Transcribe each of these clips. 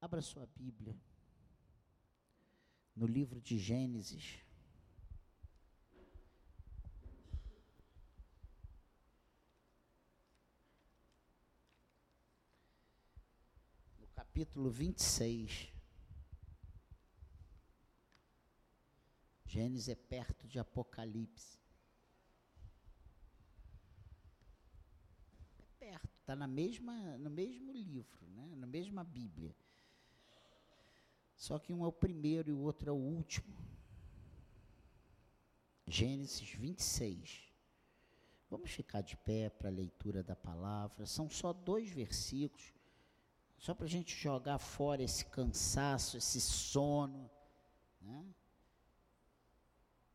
Abra sua Bíblia no livro de Gênesis. No capítulo 26. Gênesis é perto de Apocalipse. É perto, está na mesma, no mesmo livro, né? na mesma Bíblia. Só que um é o primeiro e o outro é o último. Gênesis 26. Vamos ficar de pé para a leitura da palavra. São só dois versículos, só para a gente jogar fora esse cansaço, esse sono. Né?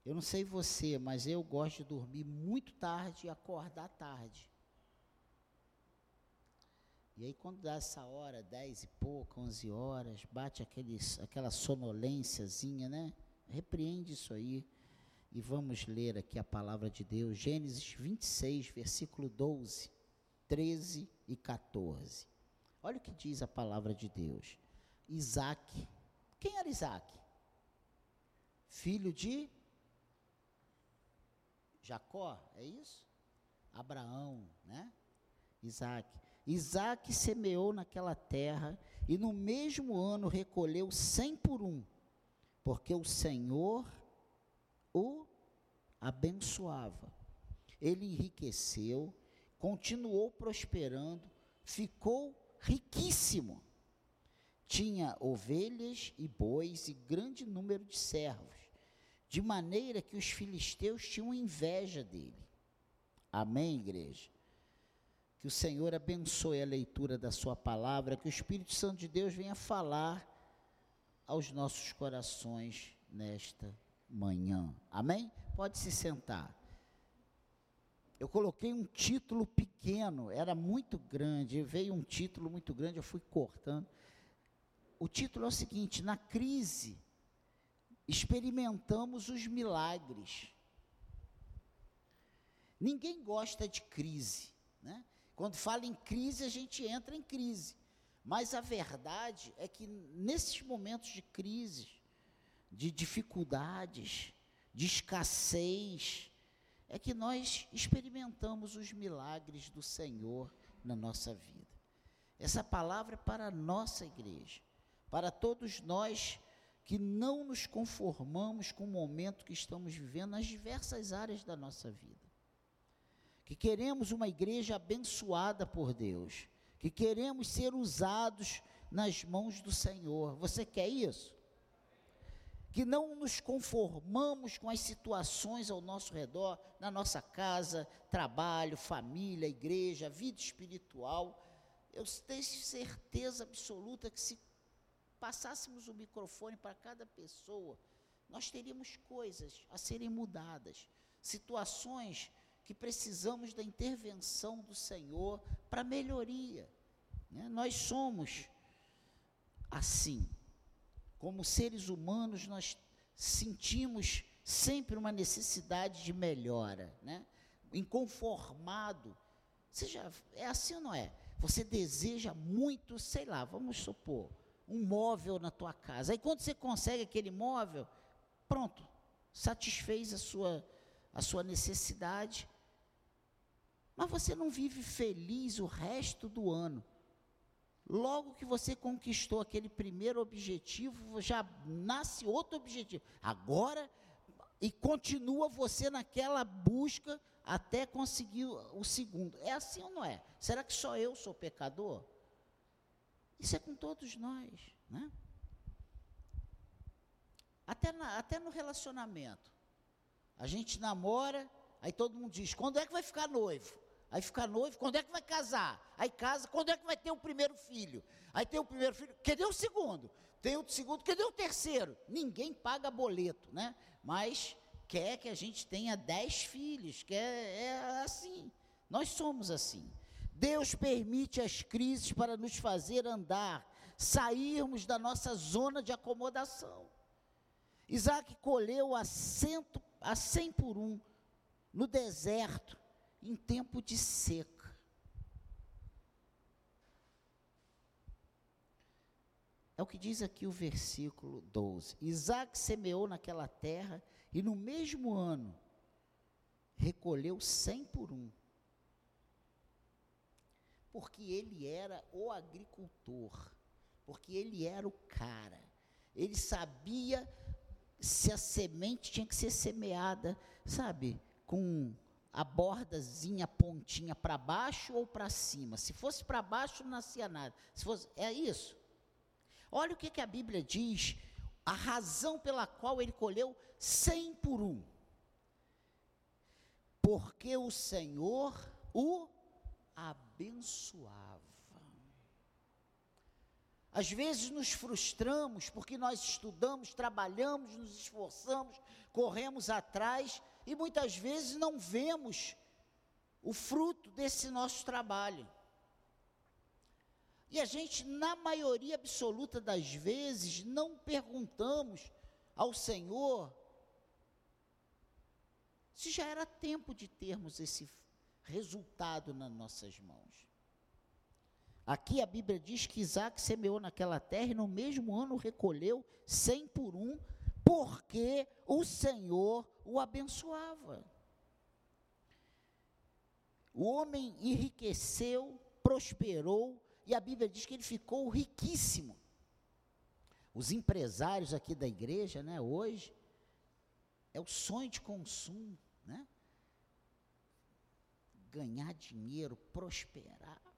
Eu não sei você, mas eu gosto de dormir muito tarde e acordar tarde. E aí quando dá essa hora, dez e pouco, onze horas, bate aqueles, aquela sonolênciazinha, né? Repreende isso aí. E vamos ler aqui a palavra de Deus, Gênesis 26, versículo 12, 13 e 14. Olha o que diz a palavra de Deus. Isaac. Quem era Isaac? Filho de Jacó, é isso? Abraão, né? Isaac. Isaac semeou naquela terra e no mesmo ano recolheu cem por um, porque o Senhor o abençoava. Ele enriqueceu, continuou prosperando, ficou riquíssimo. Tinha ovelhas e bois e grande número de servos, de maneira que os filisteus tinham inveja dele. Amém, igreja? Que o Senhor abençoe a leitura da Sua palavra, que o Espírito Santo de Deus venha falar aos nossos corações nesta manhã. Amém? Pode se sentar. Eu coloquei um título pequeno, era muito grande, veio um título muito grande, eu fui cortando. O título é o seguinte: Na crise, experimentamos os milagres. Ninguém gosta de crise, né? Quando fala em crise, a gente entra em crise. Mas a verdade é que nesses momentos de crise, de dificuldades, de escassez, é que nós experimentamos os milagres do Senhor na nossa vida. Essa palavra é para a nossa igreja, para todos nós que não nos conformamos com o momento que estamos vivendo nas diversas áreas da nossa vida que queremos uma igreja abençoada por Deus, que queremos ser usados nas mãos do Senhor. Você quer isso? Que não nos conformamos com as situações ao nosso redor, na nossa casa, trabalho, família, igreja, vida espiritual. Eu tenho certeza absoluta que se passássemos o microfone para cada pessoa, nós teríamos coisas a serem mudadas, situações que precisamos da intervenção do Senhor para melhoria. Né? Nós somos assim. Como seres humanos, nós sentimos sempre uma necessidade de melhora, né? inconformado. Você já, é assim ou não é? Você deseja muito, sei lá, vamos supor, um móvel na tua casa. Aí quando você consegue aquele móvel, pronto, satisfez a sua, a sua necessidade, mas você não vive feliz o resto do ano. Logo que você conquistou aquele primeiro objetivo, já nasce outro objetivo. Agora, e continua você naquela busca até conseguir o segundo. É assim ou não é? Será que só eu sou pecador? Isso é com todos nós, né? Até, na, até no relacionamento. A gente namora, aí todo mundo diz: quando é que vai ficar noivo? Aí fica noivo, quando é que vai casar? Aí casa, quando é que vai ter o primeiro filho? Aí tem o primeiro filho, cadê o segundo? Tem o segundo, cadê o terceiro? Ninguém paga boleto, né? Mas quer que a gente tenha dez filhos, quer, é assim. Nós somos assim. Deus permite as crises para nos fazer andar, sairmos da nossa zona de acomodação. Isaac colheu a, cento, a cem por um no deserto, em tempo de seca. É o que diz aqui o versículo 12. Isaac semeou naquela terra e no mesmo ano recolheu cem por um. Porque ele era o agricultor, porque ele era o cara. Ele sabia se a semente tinha que ser semeada, sabe, com a bordazinha, a pontinha para baixo ou para cima. Se fosse para baixo, não nascia nada. Se fosse, é isso. Olha o que, que a Bíblia diz, a razão pela qual ele colheu cem por um. Porque o Senhor o abençoava. Às vezes nos frustramos porque nós estudamos, trabalhamos, nos esforçamos, corremos atrás e muitas vezes não vemos o fruto desse nosso trabalho. E a gente, na maioria absoluta das vezes, não perguntamos ao Senhor se já era tempo de termos esse resultado nas nossas mãos. Aqui a Bíblia diz que Isaac semeou naquela terra e no mesmo ano recolheu cem por um, porque o Senhor o abençoava. O homem enriqueceu, prosperou, e a Bíblia diz que ele ficou riquíssimo. Os empresários aqui da igreja, né, hoje, é o sonho de consumo, né? Ganhar dinheiro, prosperar.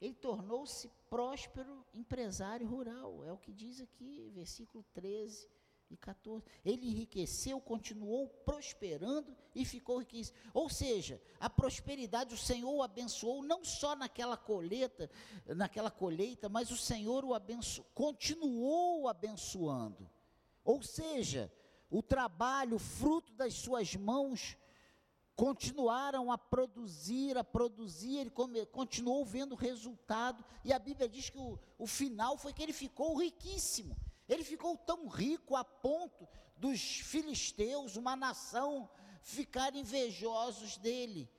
Ele tornou-se próspero empresário rural, é o que diz aqui, versículo 13 e 14. Ele enriqueceu, continuou prosperando e ficou riquíssimo. Ou seja, a prosperidade o Senhor o abençoou não só naquela colheita, naquela colheita, mas o Senhor o abençoou, continuou abençoando. Ou seja, o trabalho, fruto das suas mãos continuaram a produzir, a produzir, ele come, continuou vendo resultado, e a Bíblia diz que o, o final foi que ele ficou riquíssimo. Ele ficou tão rico a ponto dos filisteus, uma nação, ficarem invejosos dele.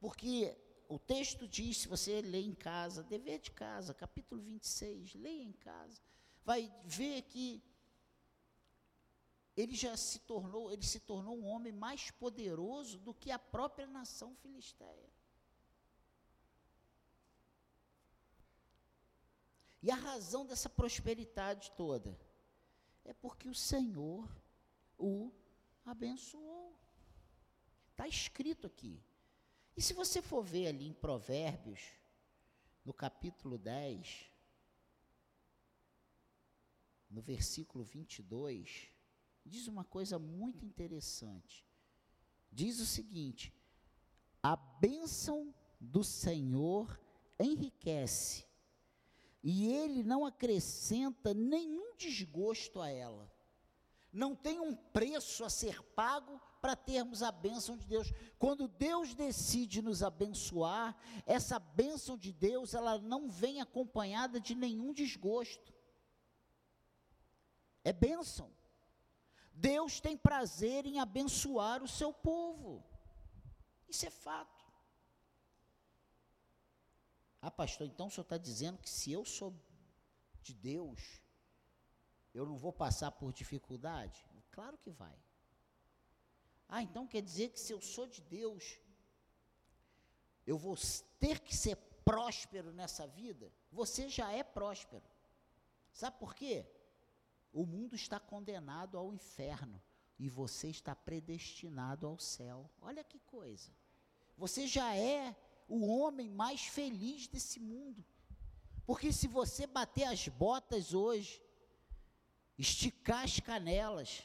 Porque o texto diz, se você ler em casa, dever de casa, capítulo 26, leia em casa, vai ver que ele já se tornou, ele se tornou um homem mais poderoso do que a própria nação filisteia. E a razão dessa prosperidade toda é porque o Senhor o abençoou. Está escrito aqui. E se você for ver ali em Provérbios, no capítulo 10, no versículo 22, diz uma coisa muito interessante. Diz o seguinte: a bênção do Senhor enriquece, e ele não acrescenta nenhum desgosto a ela. Não tem um preço a ser pago para termos a bênção de Deus. Quando Deus decide nos abençoar, essa bênção de Deus, ela não vem acompanhada de nenhum desgosto. É bênção. Deus tem prazer em abençoar o seu povo. Isso é fato. Ah, pastor, então o senhor está dizendo que se eu sou de Deus, eu não vou passar por dificuldade? Claro que vai. Ah, então quer dizer que se eu sou de Deus, eu vou ter que ser próspero nessa vida? Você já é próspero. Sabe por quê? O mundo está condenado ao inferno e você está predestinado ao céu. Olha que coisa. Você já é o homem mais feliz desse mundo. Porque se você bater as botas hoje, esticar as canelas,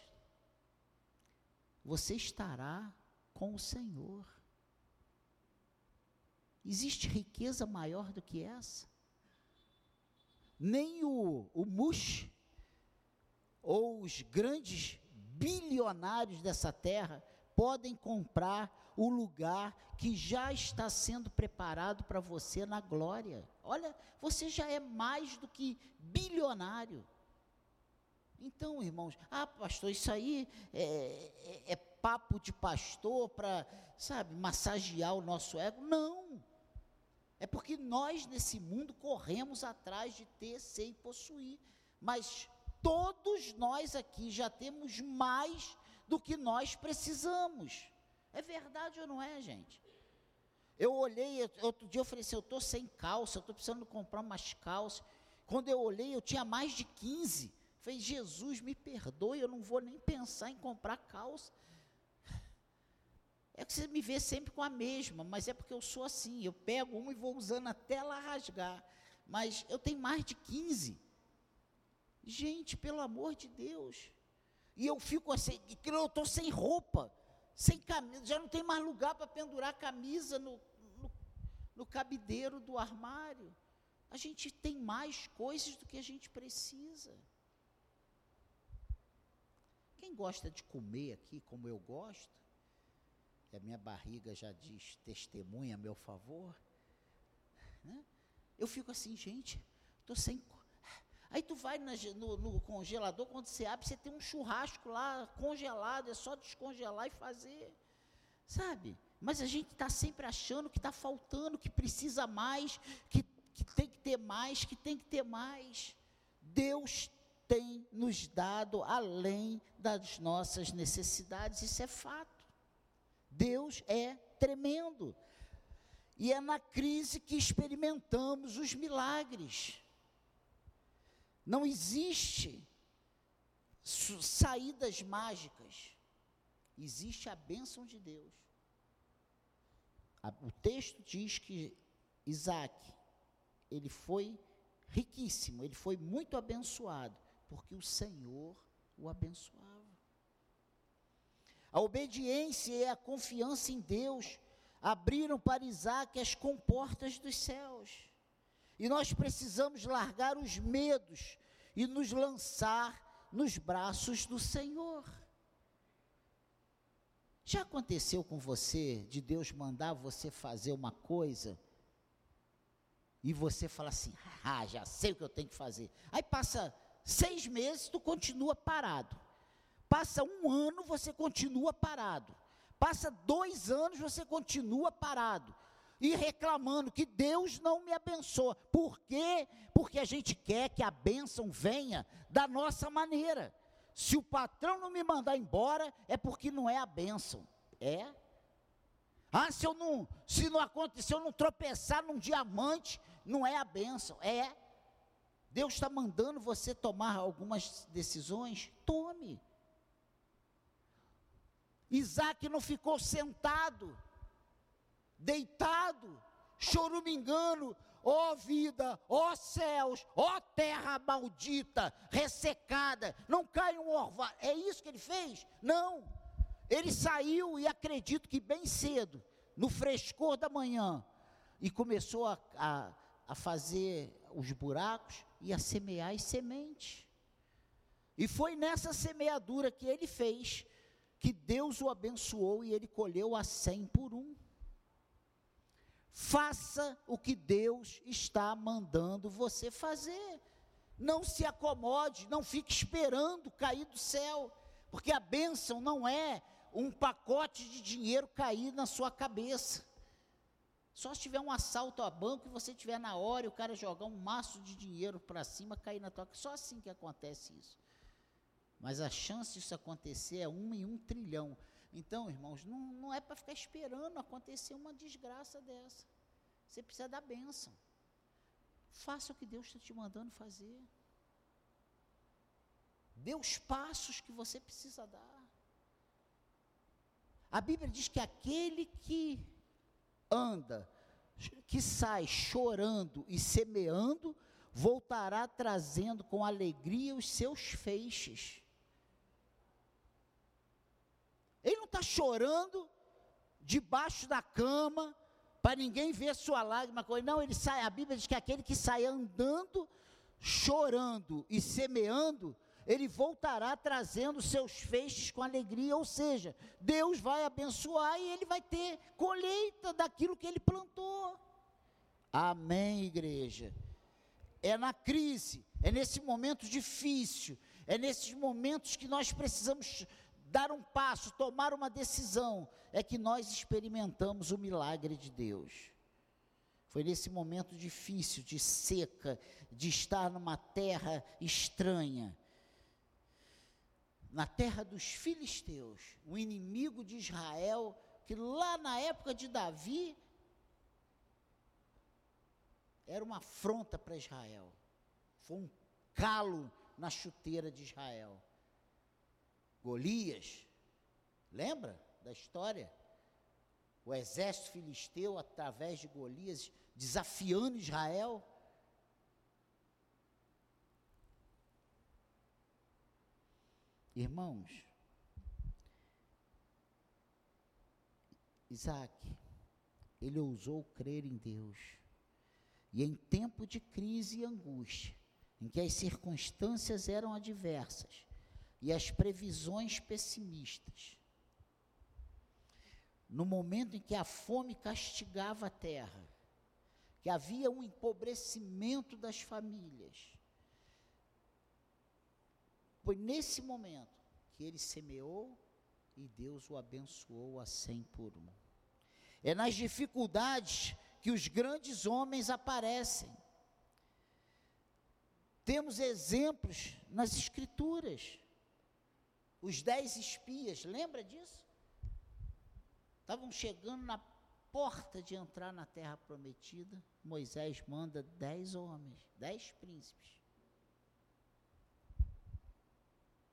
você estará com o Senhor. Existe riqueza maior do que essa? Nem o, o Mush, ou os grandes bilionários dessa terra, podem comprar o lugar que já está sendo preparado para você na glória. Olha, você já é mais do que bilionário. Então, irmãos, ah, pastor, isso aí é, é, é papo de pastor para, sabe, massagear o nosso ego? Não. É porque nós nesse mundo corremos atrás de ter, ser e possuir. Mas todos nós aqui já temos mais do que nós precisamos. É verdade ou não é, gente? Eu olhei, outro dia eu falei assim, eu estou sem calça, eu estou precisando comprar umas calças. Quando eu olhei, eu tinha mais de 15. Falei, Jesus, me perdoe, eu não vou nem pensar em comprar calça. É que você me vê sempre com a mesma, mas é porque eu sou assim. Eu pego uma e vou usando até ela rasgar. Mas eu tenho mais de 15. Gente, pelo amor de Deus. E eu fico assim, eu estou sem roupa, sem camisa, já não tem mais lugar para pendurar camisa no, no, no cabideiro do armário. A gente tem mais coisas do que a gente precisa. Quem gosta de comer aqui, como eu gosto, e a minha barriga já diz testemunha a meu favor, né? eu fico assim, gente, estou sem. Aí tu vai na, no, no, congelador, quando você abre, você tem um churrasco lá congelado, é só descongelar e fazer, sabe? Mas a gente está sempre achando que está faltando, que precisa mais, que, que tem que ter mais, que tem que ter mais. Deus tem nos dado além das nossas necessidades, isso é fato. Deus é tremendo. E é na crise que experimentamos os milagres. Não existe saídas mágicas. Existe a bênção de Deus. O texto diz que Isaac, ele foi riquíssimo, ele foi muito abençoado porque o Senhor o abençoava. A obediência e a confiança em Deus abriram para Isaac as comportas dos céus. E nós precisamos largar os medos e nos lançar nos braços do Senhor. Já aconteceu com você de Deus mandar você fazer uma coisa e você fala assim: ah, já sei o que eu tenho que fazer. Aí passa Seis meses tu continua parado. Passa um ano, você continua parado. Passa dois anos, você continua parado. E reclamando que Deus não me abençoa. Por quê? Porque a gente quer que a bênção venha da nossa maneira. Se o patrão não me mandar embora, é porque não é a bênção. É. Ah, se eu não, se não acontecer, eu não tropeçar num diamante, não é a bênção. É. Deus está mandando você tomar algumas decisões? Tome. Isaac não ficou sentado, deitado, chorumingando, ó oh vida, ó oh céus, ó oh terra maldita, ressecada, não cai um orvalho. É isso que ele fez? Não. Ele saiu e acredito que bem cedo, no frescor da manhã, e começou a, a, a fazer os buracos e a semear as sementes. E foi nessa semeadura que ele fez que Deus o abençoou e ele colheu a cem por um. Faça o que Deus está mandando você fazer. Não se acomode, não fique esperando cair do céu, porque a bênção não é um pacote de dinheiro cair na sua cabeça. Só se tiver um assalto a banco e você tiver na hora e o cara jogar um maço de dinheiro para cima, cair na tua Só assim que acontece isso. Mas a chance disso acontecer é uma em um trilhão. Então, irmãos, não, não é para ficar esperando acontecer uma desgraça dessa. Você precisa da bênção. Faça o que Deus está te mandando fazer. Dê os passos que você precisa dar. A Bíblia diz que aquele que anda, que sai chorando e semeando, voltará trazendo com alegria os seus feixes. Ele não está chorando debaixo da cama, para ninguém ver sua lágrima. Não, ele sai, a Bíblia diz que aquele que sai andando, chorando e semeando, ele voltará trazendo seus feixes com alegria, ou seja, Deus vai abençoar e ele vai ter colheita daquilo que ele plantou. Amém, igreja. É na crise, é nesse momento difícil, é nesses momentos que nós precisamos dar um passo, tomar uma decisão, é que nós experimentamos o milagre de Deus. Foi nesse momento difícil, de seca, de estar numa terra estranha, na terra dos filisteus, o inimigo de Israel, que lá na época de Davi era uma afronta para Israel. Foi um calo na chuteira de Israel. Golias, lembra da história? O exército filisteu, através de Golias, desafiando Israel. Irmãos, Isaac, ele ousou crer em Deus. E em tempo de crise e angústia, em que as circunstâncias eram adversas e as previsões pessimistas, no momento em que a fome castigava a terra, que havia um empobrecimento das famílias, foi nesse momento que ele semeou e Deus o abençoou a cem por um. É nas dificuldades que os grandes homens aparecem. Temos exemplos nas Escrituras. Os dez espias, lembra disso? Estavam chegando na porta de entrar na terra prometida. Moisés manda dez homens, dez príncipes.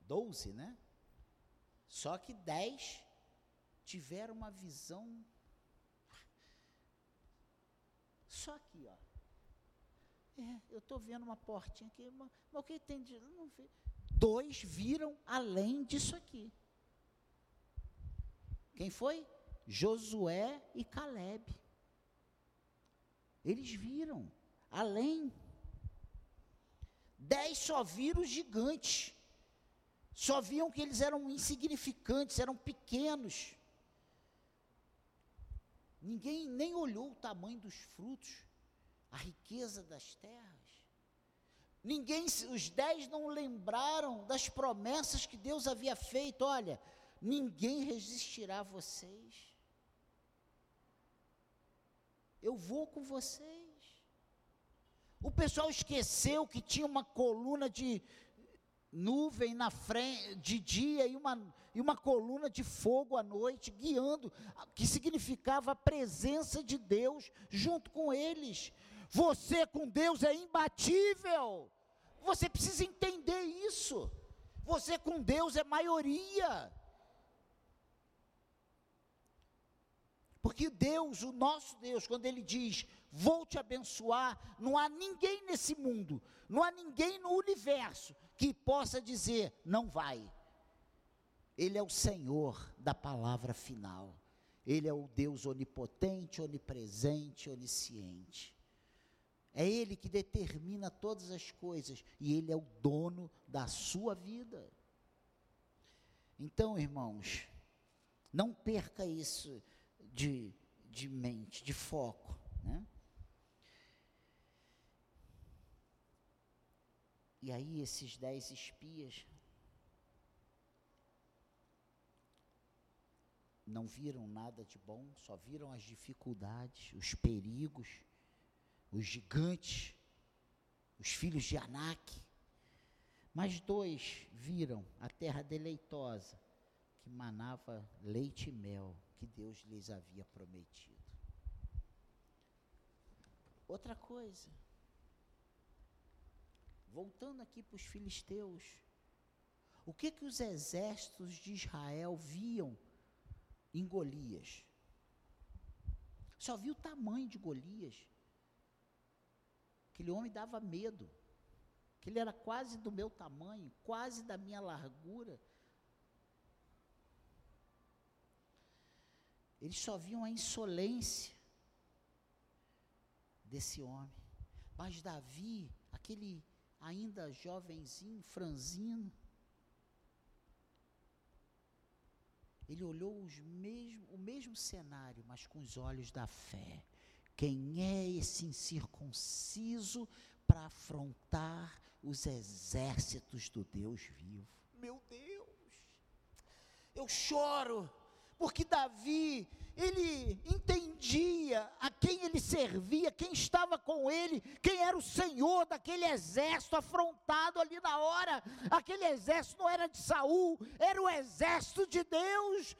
Doze, né? Só que dez tiveram uma visão. Só aqui, ó. É, eu estou vendo uma portinha aqui, mas, mas o que tem de. Não vi. Dois viram além disso aqui. Quem foi? Josué e Caleb. Eles viram além. Dez só viram os gigantes. Só viam que eles eram insignificantes, eram pequenos. Ninguém nem olhou o tamanho dos frutos, a riqueza das terras. Ninguém, os dez não lembraram das promessas que Deus havia feito. Olha, ninguém resistirá a vocês. Eu vou com vocês. O pessoal esqueceu que tinha uma coluna de, nuvem na frente de dia e uma, e uma coluna de fogo à noite, guiando, que significava a presença de Deus junto com eles. Você com Deus é imbatível. Você precisa entender isso. Você com Deus é maioria. Porque Deus, o nosso Deus, quando Ele diz, vou te abençoar, não há ninguém nesse mundo, não há ninguém no universo que possa dizer, não vai. Ele é o Senhor da palavra final. Ele é o Deus onipotente, onipresente, onisciente. É Ele que determina todas as coisas e Ele é o dono da sua vida. Então, irmãos, não perca isso de, de mente, de foco. Né? E aí esses dez espias não viram nada de bom, só viram as dificuldades, os perigos, os gigantes, os filhos de Anak. Mas dois viram a terra deleitosa, que manava leite e mel, que Deus lhes havia prometido. Outra coisa, voltando aqui para os filisteus, o que que os exércitos de Israel viam em Golias? Só viu o tamanho de Golias. Aquele homem dava medo. Que ele era quase do meu tamanho, quase da minha largura. Eles só viam a insolência desse homem. Mas Davi, aquele ainda jovenzinho, franzino, ele olhou mesmo, o mesmo cenário, mas com os olhos da fé. Quem é esse incircunciso para afrontar os exércitos do Deus vivo? Meu Deus, eu choro, porque Davi, ele entendia a quem ele servia, quem estava com ele, quem era o senhor daquele exército afrontado ali na hora. Aquele exército não era de Saul, era o exército de Deus,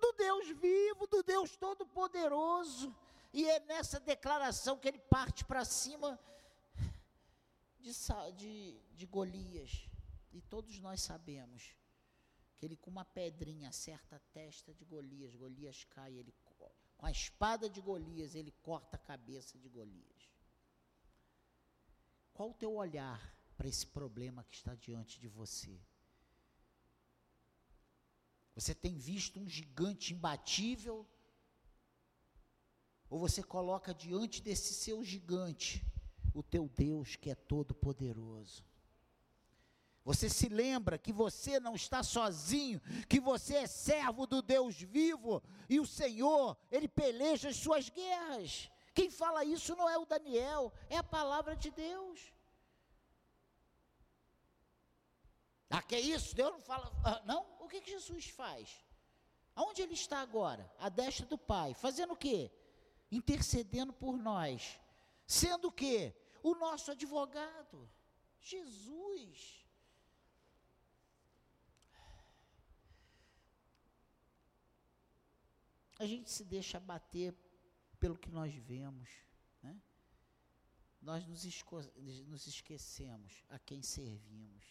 do Deus vivo, do Deus todo-poderoso. E é nessa declaração que ele parte para cima de, de, de Golias. E todos nós sabemos que ele com uma pedrinha acerta a testa de Golias, Golias cai, ele com a espada de Golias, ele corta a cabeça de Golias. Qual o teu olhar para esse problema que está diante de você? Você tem visto um gigante imbatível? Ou você coloca diante desse seu gigante o teu Deus que é todo poderoso? Você se lembra que você não está sozinho, que você é servo do Deus vivo e o Senhor, ele peleja as suas guerras. Quem fala isso não é o Daniel, é a palavra de Deus. Ah, que é isso? Deus não fala. Ah, não? O que, que Jesus faz? Aonde ele está agora? A destra do Pai. Fazendo o quê? Intercedendo por nós. Sendo o quê? O nosso advogado. Jesus. a gente se deixa bater pelo que nós vemos, né? nós nos, nos esquecemos a quem servimos.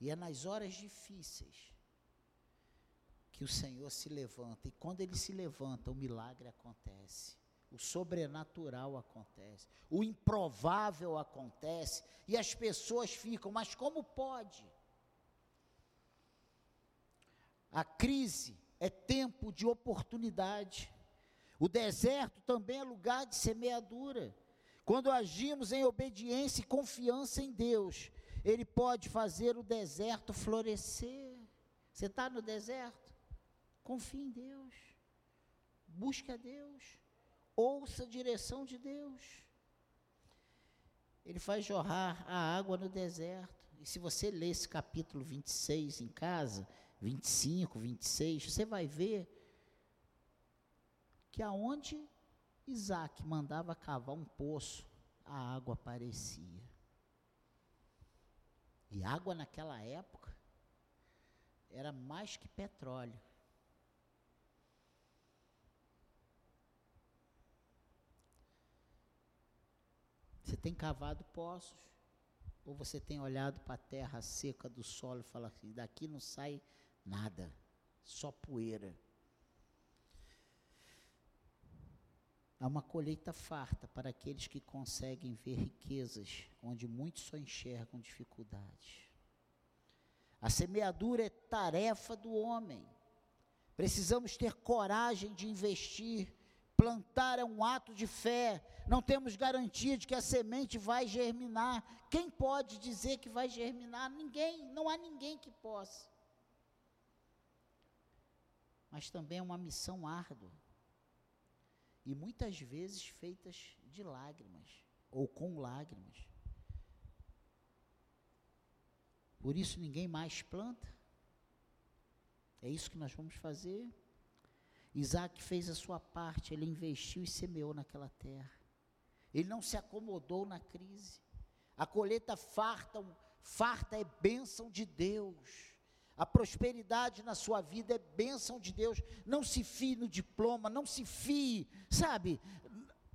E é nas horas difíceis que o Senhor se levanta, e quando ele se levanta, o milagre acontece, o sobrenatural acontece, o improvável acontece, e as pessoas ficam, mas como pode? A crise é tempo de oportunidade. O deserto também é lugar de semeadura. Quando agimos em obediência e confiança em Deus, Ele pode fazer o deserto florescer. Você está no deserto? Confie em Deus. Busque a Deus. Ouça a direção de Deus. Ele faz jorrar a água no deserto. E se você ler esse capítulo 26 em casa, 25, 26, você vai ver que aonde Isaac mandava cavar um poço, a água aparecia. E água naquela época era mais que petróleo. Você tem cavado poços, ou você tem olhado para a terra seca do solo e fala assim: daqui não sai Nada, só poeira. Há uma colheita farta para aqueles que conseguem ver riquezas onde muitos só enxergam dificuldades. A semeadura é tarefa do homem. Precisamos ter coragem de investir. Plantar é um ato de fé. Não temos garantia de que a semente vai germinar. Quem pode dizer que vai germinar? Ninguém, não há ninguém que possa mas também é uma missão árdua. E muitas vezes feitas de lágrimas, ou com lágrimas. Por isso ninguém mais planta. É isso que nós vamos fazer. Isaac fez a sua parte, ele investiu e semeou naquela terra. Ele não se acomodou na crise. A colheita farta, farta é bênção de Deus. A prosperidade na sua vida é bênção de Deus. Não se fie no diploma, não se fie, sabe,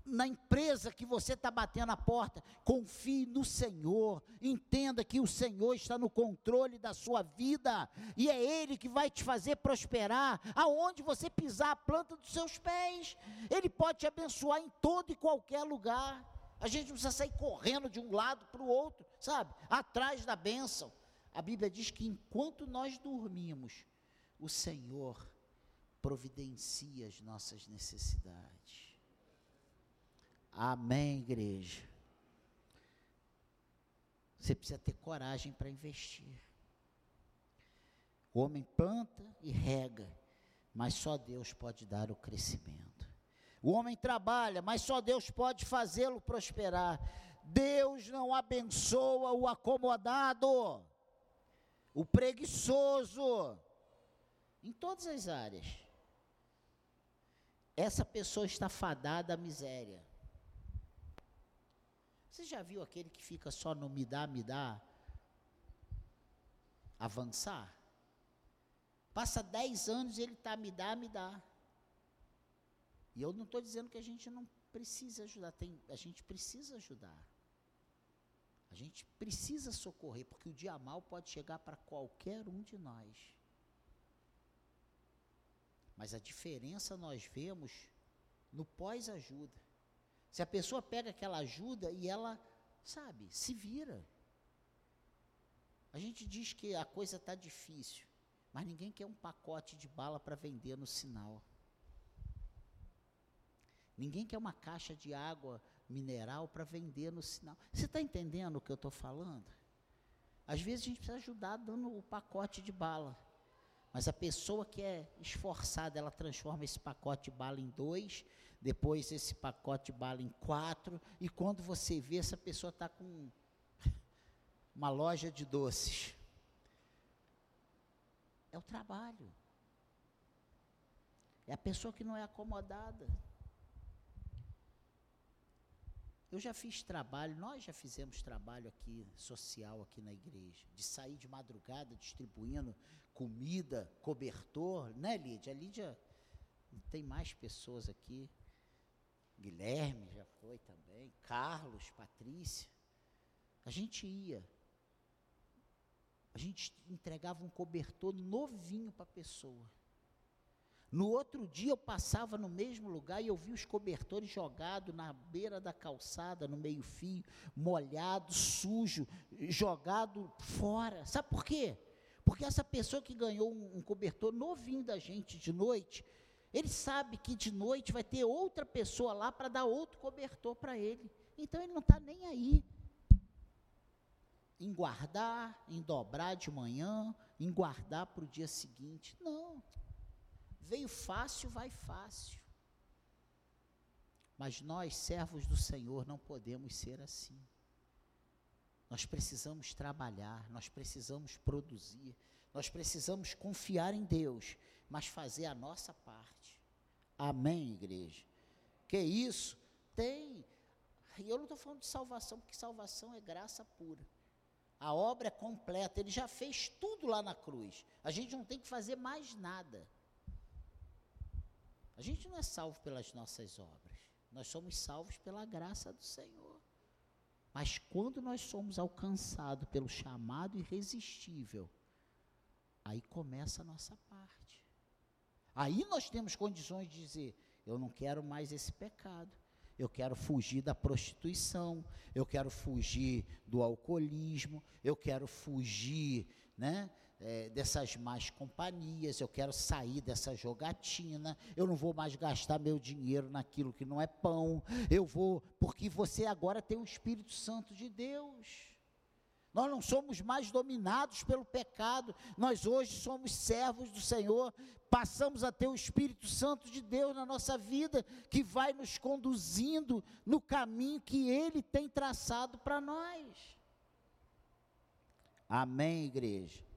na empresa que você está batendo a porta. Confie no Senhor. Entenda que o Senhor está no controle da sua vida e é Ele que vai te fazer prosperar aonde você pisar a planta dos seus pés. Ele pode te abençoar em todo e qualquer lugar. A gente não precisa sair correndo de um lado para o outro, sabe? Atrás da bênção. A Bíblia diz que enquanto nós dormimos, o Senhor providencia as nossas necessidades. Amém, igreja. Você precisa ter coragem para investir. O homem planta e rega, mas só Deus pode dar o crescimento. O homem trabalha, mas só Deus pode fazê-lo prosperar. Deus não abençoa o acomodado o preguiçoso. em todas as áreas. Essa pessoa está fadada à miséria. Você já viu aquele que fica só no me dá, me dá, avançar? Passa dez anos e ele está me dá, me dá. E eu não estou dizendo que a gente não precisa ajudar, tem, a gente precisa ajudar. A gente precisa socorrer, porque o dia mal pode chegar para qualquer um de nós. Mas a diferença nós vemos no pós-ajuda. Se a pessoa pega aquela ajuda e ela, sabe, se vira. A gente diz que a coisa está difícil, mas ninguém quer um pacote de bala para vender no sinal. Ninguém quer uma caixa de água mineral para vender no sinal. Você está entendendo o que eu estou falando? Às vezes a gente precisa ajudar dando o pacote de bala. Mas a pessoa que é esforçada, ela transforma esse pacote de bala em dois, depois esse pacote de bala em quatro, e quando você vê, essa pessoa está com uma loja de doces. É o trabalho. É a pessoa que não é acomodada. Eu já fiz trabalho, nós já fizemos trabalho aqui, social aqui na igreja, de sair de madrugada distribuindo comida, cobertor, né, Lídia? A Lídia tem mais pessoas aqui. Guilherme já foi também, Carlos, Patrícia. A gente ia. A gente entregava um cobertor novinho para a pessoa. No outro dia eu passava no mesmo lugar e eu vi os cobertores jogados na beira da calçada, no meio-fio, molhado, sujo, jogado fora. Sabe por quê? Porque essa pessoa que ganhou um, um cobertor novinho da gente de noite, ele sabe que de noite vai ter outra pessoa lá para dar outro cobertor para ele. Então ele não está nem aí em guardar, em dobrar de manhã, em guardar para o dia seguinte. Não. Veio fácil, vai fácil. Mas nós, servos do Senhor, não podemos ser assim. Nós precisamos trabalhar, nós precisamos produzir, nós precisamos confiar em Deus, mas fazer a nossa parte. Amém, igreja? Que isso? Tem. E eu não estou falando de salvação, porque salvação é graça pura. A obra é completa, ele já fez tudo lá na cruz. A gente não tem que fazer mais nada. A gente não é salvo pelas nossas obras, nós somos salvos pela graça do Senhor. Mas quando nós somos alcançados pelo chamado irresistível, aí começa a nossa parte. Aí nós temos condições de dizer: eu não quero mais esse pecado, eu quero fugir da prostituição, eu quero fugir do alcoolismo, eu quero fugir né, é, dessas más companhias, eu quero sair dessa jogatina, eu não vou mais gastar meu dinheiro naquilo que não é pão, eu vou, porque você agora tem o Espírito Santo de Deus. Nós não somos mais dominados pelo pecado, nós hoje somos servos do Senhor, passamos a ter o Espírito Santo de Deus na nossa vida, que vai nos conduzindo no caminho que Ele tem traçado para nós. Amém, igreja?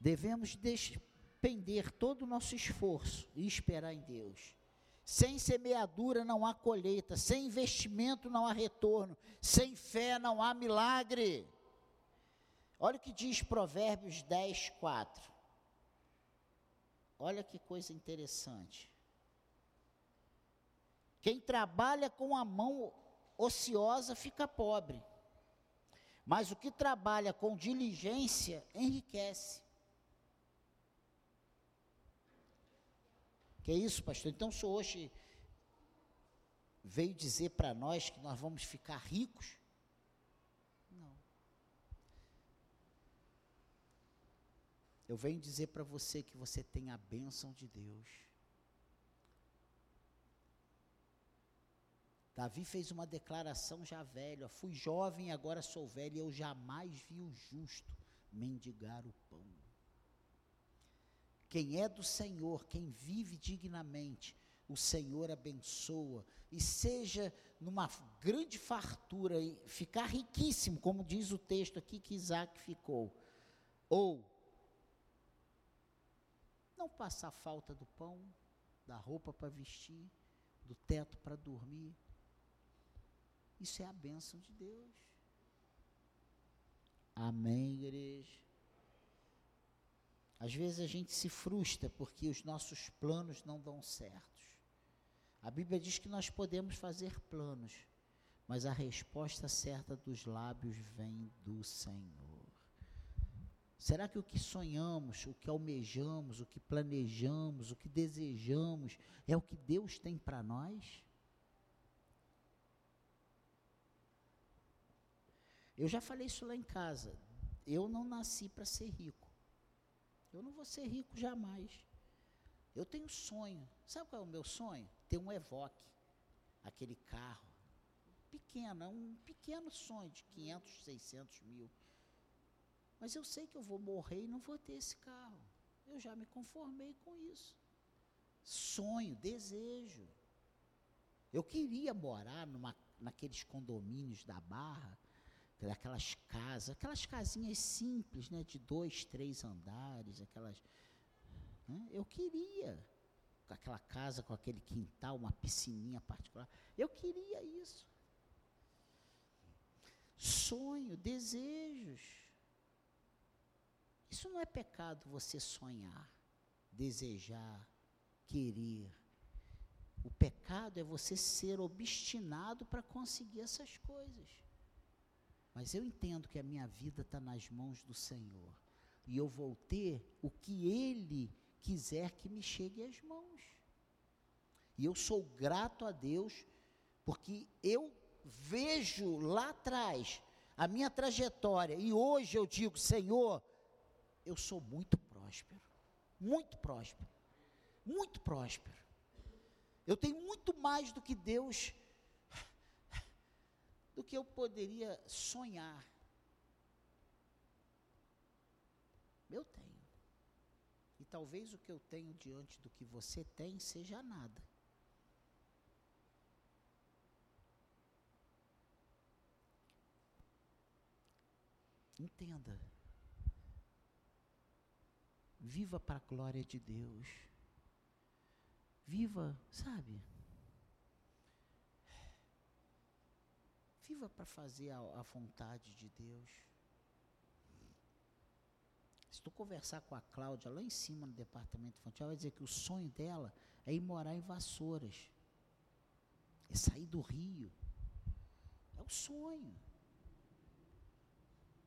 Devemos despender todo o nosso esforço e esperar em Deus. Sem semeadura não há colheita, sem investimento não há retorno, sem fé não há milagre. Olha o que diz Provérbios 10, 4. Olha que coisa interessante. Quem trabalha com a mão ociosa fica pobre, mas o que trabalha com diligência enriquece. Que é isso, pastor? Então, o senhor hoje veio dizer para nós que nós vamos ficar ricos? Não. Eu venho dizer para você que você tem a bênção de Deus. Davi fez uma declaração já velho: fui jovem, agora sou velho, e eu jamais vi o justo mendigar o pão. Quem é do Senhor, quem vive dignamente, o Senhor abençoa e seja numa grande fartura e ficar riquíssimo, como diz o texto aqui que Isaac ficou. Ou não passar falta do pão, da roupa para vestir, do teto para dormir. Isso é a bênção de Deus. Amém, igreja. Às vezes a gente se frustra porque os nossos planos não dão certos. A Bíblia diz que nós podemos fazer planos, mas a resposta certa dos lábios vem do Senhor. Será que o que sonhamos, o que almejamos, o que planejamos, o que desejamos é o que Deus tem para nós? Eu já falei isso lá em casa. Eu não nasci para ser rico. Eu não vou ser rico jamais. Eu tenho sonho. Sabe qual é o meu sonho? Ter um Evoque, aquele carro. Pequeno, é um pequeno sonho de 500, 600 mil. Mas eu sei que eu vou morrer e não vou ter esse carro. Eu já me conformei com isso. Sonho, desejo. Eu queria morar numa, naqueles condomínios da Barra, aquelas casas, aquelas casinhas simples, né, de dois, três andares, aquelas. Né, eu queria aquela casa com aquele quintal, uma piscininha particular. Eu queria isso. Sonho, desejos. Isso não é pecado você sonhar, desejar, querer. O pecado é você ser obstinado para conseguir essas coisas. Mas eu entendo que a minha vida está nas mãos do Senhor. E eu vou ter o que Ele quiser que me chegue às mãos. E eu sou grato a Deus, porque eu vejo lá atrás a minha trajetória, e hoje eu digo, Senhor, eu sou muito próspero, muito próspero, muito próspero. Eu tenho muito mais do que Deus do que eu poderia sonhar. Eu tenho. E talvez o que eu tenho diante do que você tem seja nada. Entenda. Viva para a glória de Deus. Viva, sabe? Viva para fazer a, a vontade de Deus. Se tu conversar com a Cláudia lá em cima no departamento infantil, ela vai dizer que o sonho dela é ir morar em Vassouras. É sair do Rio. É o sonho.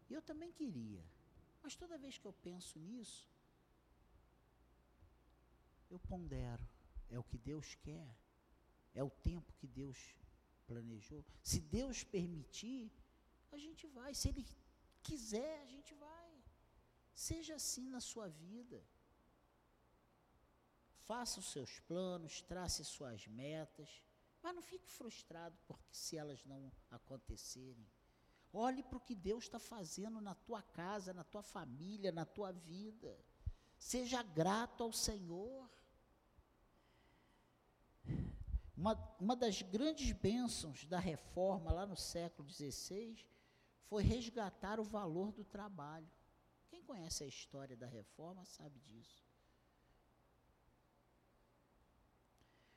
E eu também queria. Mas toda vez que eu penso nisso, eu pondero. É o que Deus quer. É o tempo que Deus planejou. Se Deus permitir, a gente vai. Se Ele quiser, a gente vai. Seja assim na sua vida. Faça os seus planos, trace suas metas, mas não fique frustrado porque se elas não acontecerem. Olhe para o que Deus está fazendo na tua casa, na tua família, na tua vida. Seja grato ao Senhor. Uma, uma das grandes bênçãos da reforma lá no século XVI foi resgatar o valor do trabalho. Quem conhece a história da reforma sabe disso.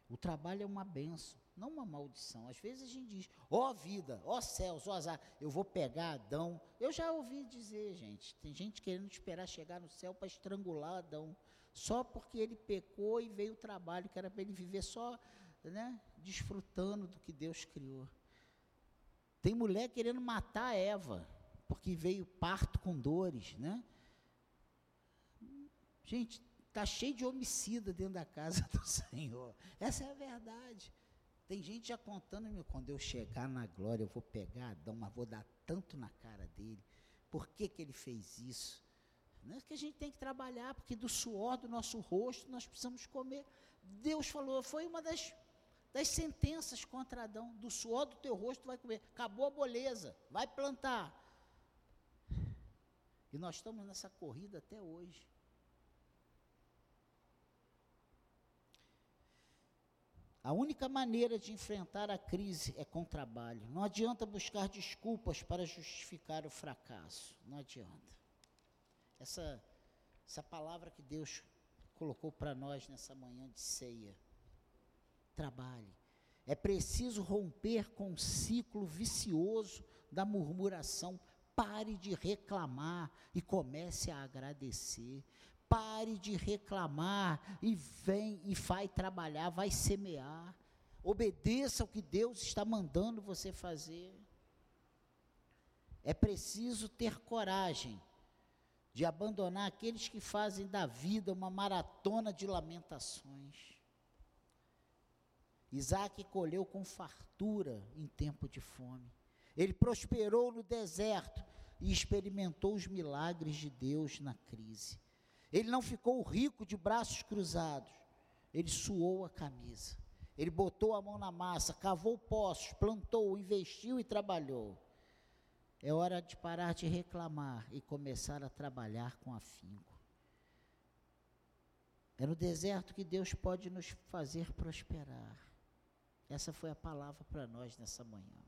O trabalho é uma benção, não uma maldição. Às vezes a gente diz, ó oh vida, ó oh céus, ó oh azar, eu vou pegar Adão. Eu já ouvi dizer, gente, tem gente querendo esperar chegar no céu para estrangular Adão, só porque ele pecou e veio o trabalho, que era para ele viver só né, desfrutando do que Deus criou. Tem mulher querendo matar a Eva, porque veio parto com dores, né? Gente, tá cheio de homicida dentro da casa do Senhor. Essa é a verdade. Tem gente já contando, meu, quando eu chegar na glória, eu vou pegar Adão, mas vou dar tanto na cara dele. Por que, que ele fez isso? Não é que a gente tem que trabalhar, porque do suor do nosso rosto nós precisamos comer. Deus falou, foi uma das das sentenças contra Adão, do suor do teu rosto vai comer. Acabou a beleza, vai plantar. E nós estamos nessa corrida até hoje. A única maneira de enfrentar a crise é com trabalho. Não adianta buscar desculpas para justificar o fracasso. Não adianta. Essa, essa palavra que Deus colocou para nós nessa manhã de ceia. Trabalhe. É preciso romper com o ciclo vicioso da murmuração. Pare de reclamar e comece a agradecer. Pare de reclamar e vem e vai trabalhar, vai semear. Obedeça o que Deus está mandando você fazer. É preciso ter coragem de abandonar aqueles que fazem da vida uma maratona de lamentações. Isaac colheu com fartura em tempo de fome. Ele prosperou no deserto e experimentou os milagres de Deus na crise. Ele não ficou rico de braços cruzados, ele suou a camisa. Ele botou a mão na massa, cavou poços, plantou, investiu e trabalhou. É hora de parar de reclamar e começar a trabalhar com afinco. É no deserto que Deus pode nos fazer prosperar. Essa foi a palavra para nós nessa manhã.